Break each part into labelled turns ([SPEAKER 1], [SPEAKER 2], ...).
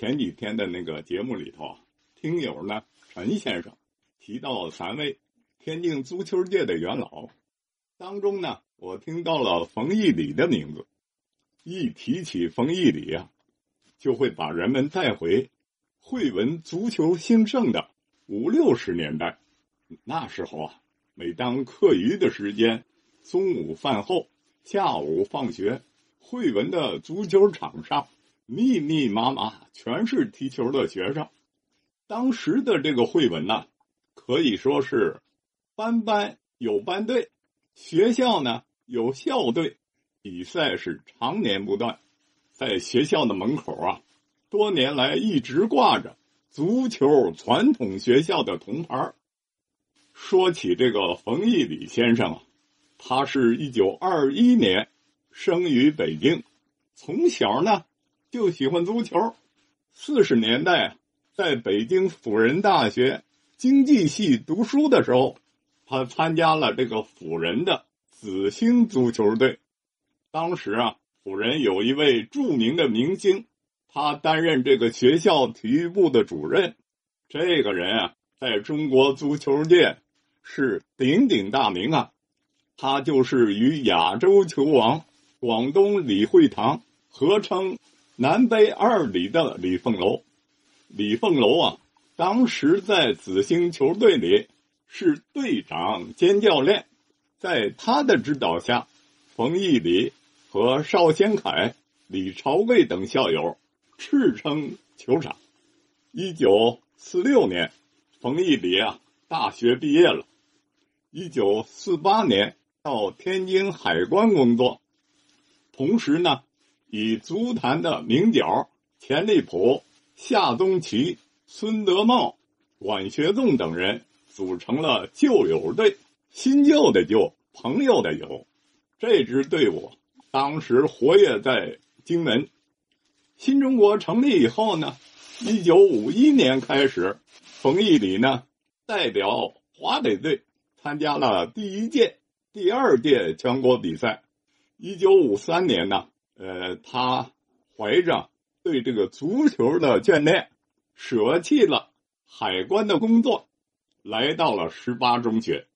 [SPEAKER 1] 前几天的那个节目里头啊，听友呢陈先生提到三位天津足球界的元老，当中呢，我听到了冯毅礼的名字。一提起冯毅礼啊，就会把人们带回汇文足球兴盛的五六十年代。那时候啊，每当课余的时间，中午饭后、下午放学，汇文的足球场上密密麻麻全是踢球的学生。当时的这个汇文呢，可以说是班班有班队，学校呢有校队。比赛是常年不断，在学校的门口啊，多年来一直挂着足球传统学校的铜牌。说起这个冯毅礼先生啊，他是一九二一年生于北京，从小呢就喜欢足球。四十年代在北京辅仁大学经济系读书的时候，他参加了这个辅仁的紫星足球队。当时啊，辅仁有一位著名的明星，他担任这个学校体育部的主任。这个人啊，在中国足球界是鼎鼎大名啊。他就是与亚洲球王广东李惠堂合称“南北二里”的李凤楼。李凤楼啊，当时在紫星球队里是队长兼教练，在他的指导下，冯毅礼。和邵先凯、李朝贵等校友赤称球场。一九四六年，冯毅礼啊大学毕业了。一九四八年到天津海关工作，同时呢，以足坛的名角钱立普、夏宗奇、孙德茂、管学纵等人组成了旧友队。新旧的旧，朋友的友，这支队伍。当时活跃在荆门，新中国成立以后呢，一九五一年开始，冯毅礼呢代表华北队参加了第一届、第二届全国比赛。一九五三年呢，呃，他怀着对这个足球的眷恋，舍弃了海关的工作，来到了十八中学，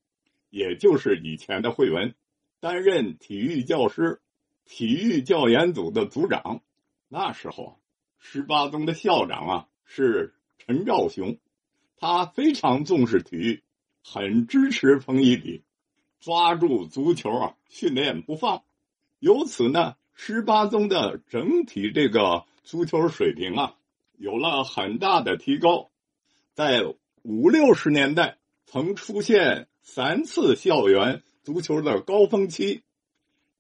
[SPEAKER 1] 也就是以前的汇文，担任体育教师。体育教研组的组长，那时候，十八中的校长啊是陈兆雄，他非常重视体育，很支持冯一礼，抓住足球啊训练不放，由此呢，十八中的整体这个足球水平啊有了很大的提高，在五六十年代曾出现三次校园足球的高峰期。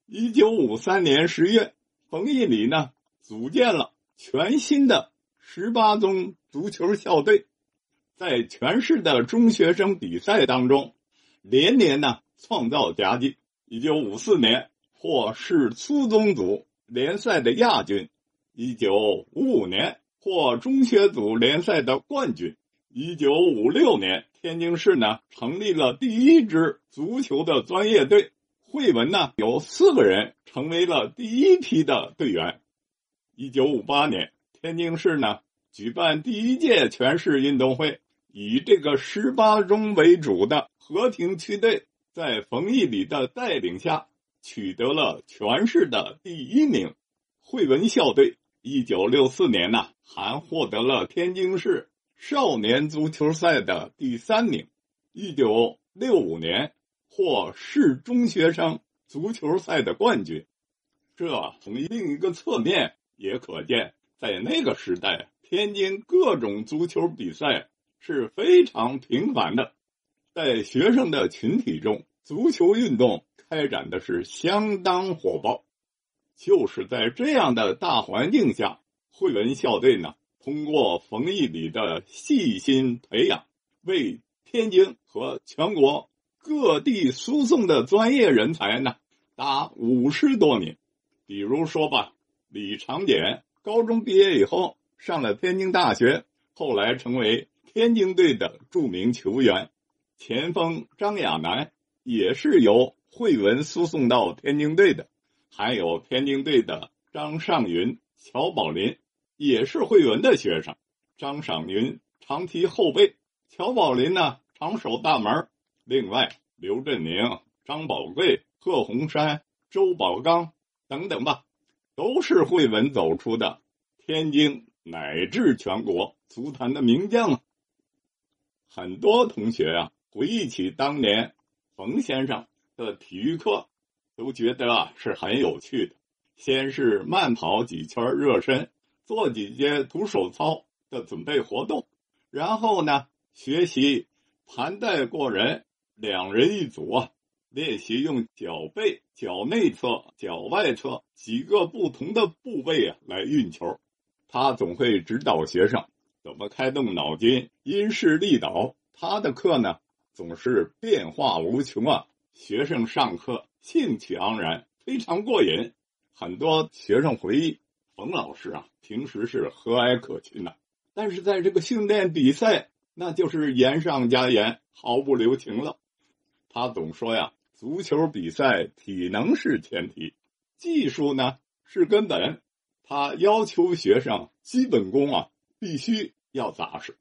[SPEAKER 1] 一九五三年十月，冯毅礼呢组建了全新的十八中足球校队，在全市的中学生比赛当中，连年呢创造佳绩。一九五四年获市初中组联赛的亚军，一九五五年获中学组联赛的冠军，一九五六年天津市呢成立了第一支足球的专业队。汇文呢有四个人成为了第一批的队员。一九五八年，天津市呢举办第一届全市运动会，以这个十八中为主的和平区队，在冯毅礼的带领下取得了全市的第一名。汇文校队一九六四年呢还获得了天津市少年足球赛的第三名。一九六五年。获市中学生足球赛的冠军，这从另一个侧面也可见，在那个时代，天津各种足球比赛是非常频繁的，在学生的群体中，足球运动开展的是相当火爆。就是在这样的大环境下，汇文校队呢，通过冯毅礼的细心培养，为天津和全国。各地输送的专业人才呢，达五十多名。比如说吧，李长简高中毕业以后上了天津大学，后来成为天津队的著名球员。前锋张亚楠也是由汇文输送到天津队的。还有天津队的张尚云、乔宝林，也是慧文的学生。张赏云常提后辈，乔宝林呢常守大门。另外，刘振宁、张宝贵、贺洪山、周宝刚等等吧，都是慧文走出的天津乃至全国足坛的名将啊。很多同学啊，回忆起当年冯先生的体育课，都觉得啊是很有趣的。先是慢跑几圈热身，做几节徒手操。的准备活动，然后呢，学习盘带过人，两人一组啊，练习用脚背、脚内侧、脚外侧几个不同的部位啊来运球。他总会指导学生怎么开动脑筋，因势利导。他的课呢，总是变化无穷啊，学生上课兴趣盎然，非常过瘾。很多学生回忆，冯老师啊，平时是和蔼可亲的。但是在这个训练比赛，那就是严上加严，毫不留情了。他总说呀，足球比赛体能是前提，技术呢是根本。他要求学生基本功啊必须要扎实。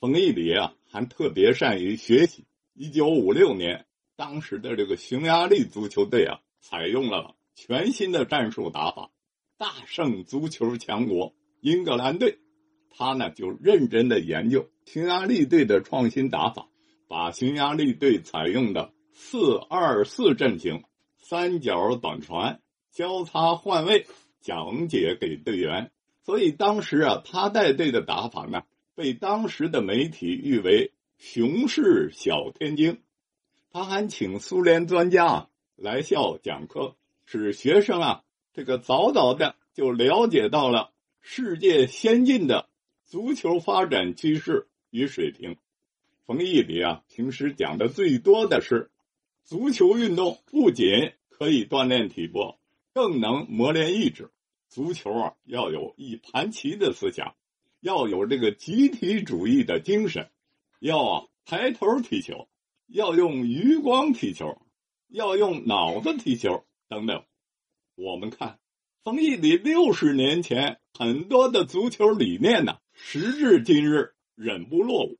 [SPEAKER 1] 冯毅礼啊还特别善于学习。一九五六年，当时的这个匈牙利足球队啊，采用了全新的战术打法，大胜足球强国英格兰队。他呢就认真的研究匈牙利队的创新打法，把匈牙利队采用的四二四阵型、三角短传、交叉换位讲解给队员。所以当时啊，他带队的打法呢，被当时的媒体誉为“熊市小天津”。他还请苏联专家来校讲课，使学生啊这个早早的就了解到了世界先进的。足球发展趋势与水平，冯毅里啊，平时讲的最多的是，足球运动不仅可以锻炼体魄，更能磨练意志。足球啊，要有一盘棋的思想，要有这个集体主义的精神，要啊抬头踢球，要用余光踢球，要用脑子踢球等等。我们看，冯毅礼六十年前很多的足球理念呢。时至今日，忍不落伍。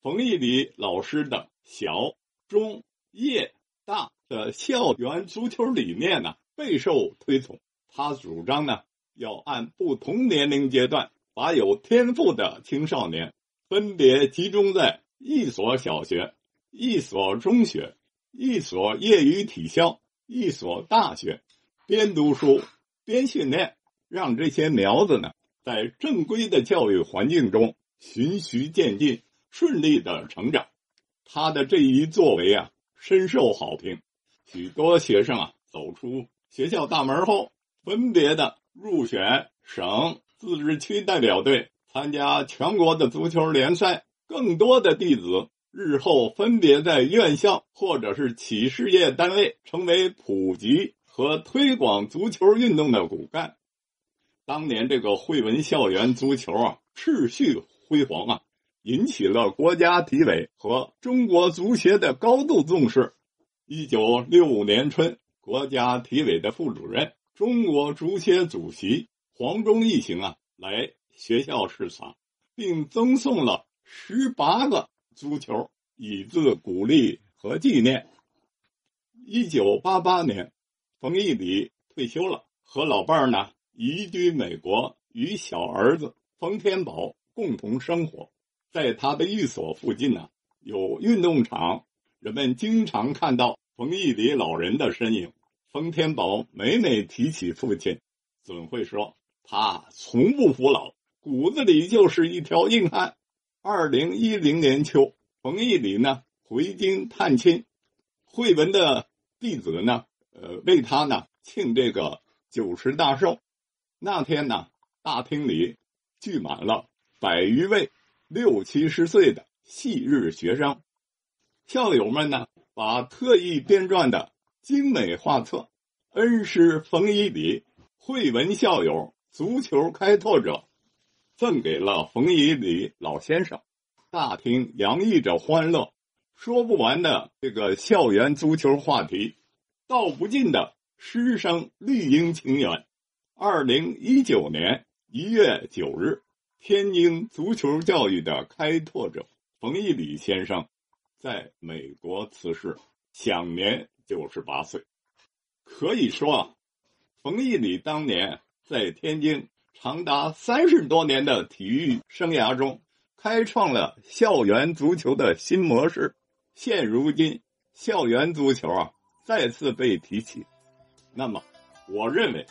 [SPEAKER 1] 冯毅礼老师的小、中、叶、大的校园足球理念呢，备受推崇。他主张呢，要按不同年龄阶段，把有天赋的青少年分别集中在一所小学、一所中学、一所业余体校、一所大学，边读书边训练，让这些苗子呢。在正规的教育环境中循序渐进、顺利的成长，他的这一作为啊，深受好评。许多学生啊，走出学校大门后，分别的入选省、自治区代表队，参加全国的足球联赛。更多的弟子日后分别在院校或者是企事业单位，成为普及和推广足球运动的骨干。当年这个惠文校园足球啊，秩序辉煌啊，引起了国家体委和中国足协的高度重视。一九六五年春，国家体委的副主任、中国足协主席黄忠一行啊，来学校视察，并赠送了十八个足球，以资鼓励和纪念。一九八八年，冯毅礼退休了，和老伴儿呢。移居美国，与小儿子冯天宝共同生活。在他的寓所附近呢，有运动场，人们经常看到冯毅礼老人的身影。冯天宝每每提起父亲，总会说他从不服老，骨子里就是一条硬汉。二零一零年秋，冯毅礼呢回京探亲，惠文的弟子呢，呃，为他呢庆这个九十大寿。那天呢，大厅里聚满了百余位六七十岁的昔日学生，校友们呢，把特意编撰的精美画册《恩师冯一礼惠文校友足球开拓者》赠给了冯以礼老先生。大厅洋溢着欢乐，说不完的这个校园足球话题，道不尽的师生绿茵情缘。二零一九年一月九日，天津足球教育的开拓者冯一礼先生在美国辞世，享年九十八岁。可以说，冯一礼当年在天津长达三十多年的体育生涯中，开创了校园足球的新模式。现如今，校园足球啊再次被提起。那么，我认为，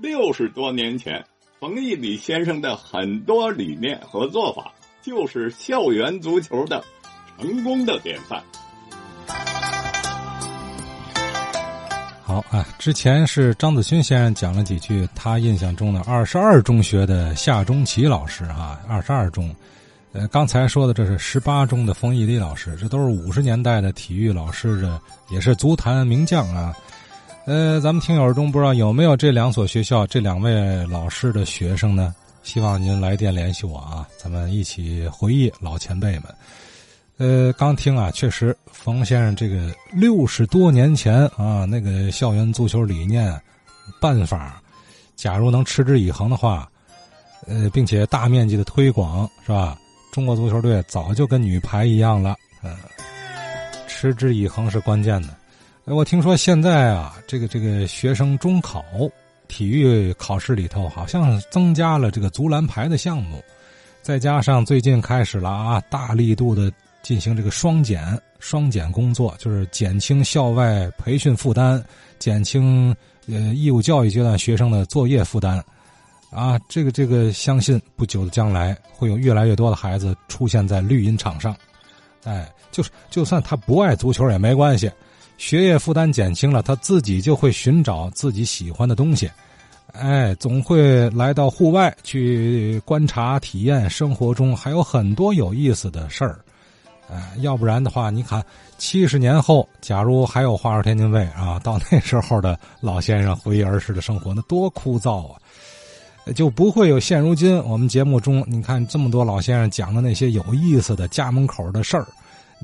[SPEAKER 1] 六十多年前冯一礼先生的很多理念和做法，就是校园足球的成功的典范。
[SPEAKER 2] 好啊，之前是张子勋先生讲了几句他印象中的二十二中学的夏中奇老师啊，二十二中，呃，刚才说的这是十八中的冯毅礼老师，这都是五十年代的体育老师的，也是足坛名将啊。呃，咱们听友中不知道有没有这两所学校这两位老师的学生呢？希望您来电联系我啊，咱们一起回忆老前辈们。呃，刚听啊，确实，冯先生这个六十多年前啊，那个校园足球理念、办法，假如能持之以恒的话，呃，并且大面积的推广，是吧？中国足球队早就跟女排一样了。嗯，持之以恒是关键的。我听说现在啊，这个这个学生中考体育考试里头，好像增加了这个足篮排的项目，再加上最近开始了啊，大力度的。进行这个双减双减工作，就是减轻校外培训负担，减轻呃义务教育阶段学生的作业负担，啊，这个这个相信不久的将来会有越来越多的孩子出现在绿茵场上，哎，就是就算他不爱足球也没关系，学业负担减轻了，他自己就会寻找自己喜欢的东西，哎，总会来到户外去观察体验，生活中还有很多有意思的事儿。哎，要不然的话，你看七十年后，假如还有华尔天津卫啊，到那时候的老先生回忆儿时的生活，那多枯燥啊！就不会有现如今我们节目中你看这么多老先生讲的那些有意思的家门口的事儿。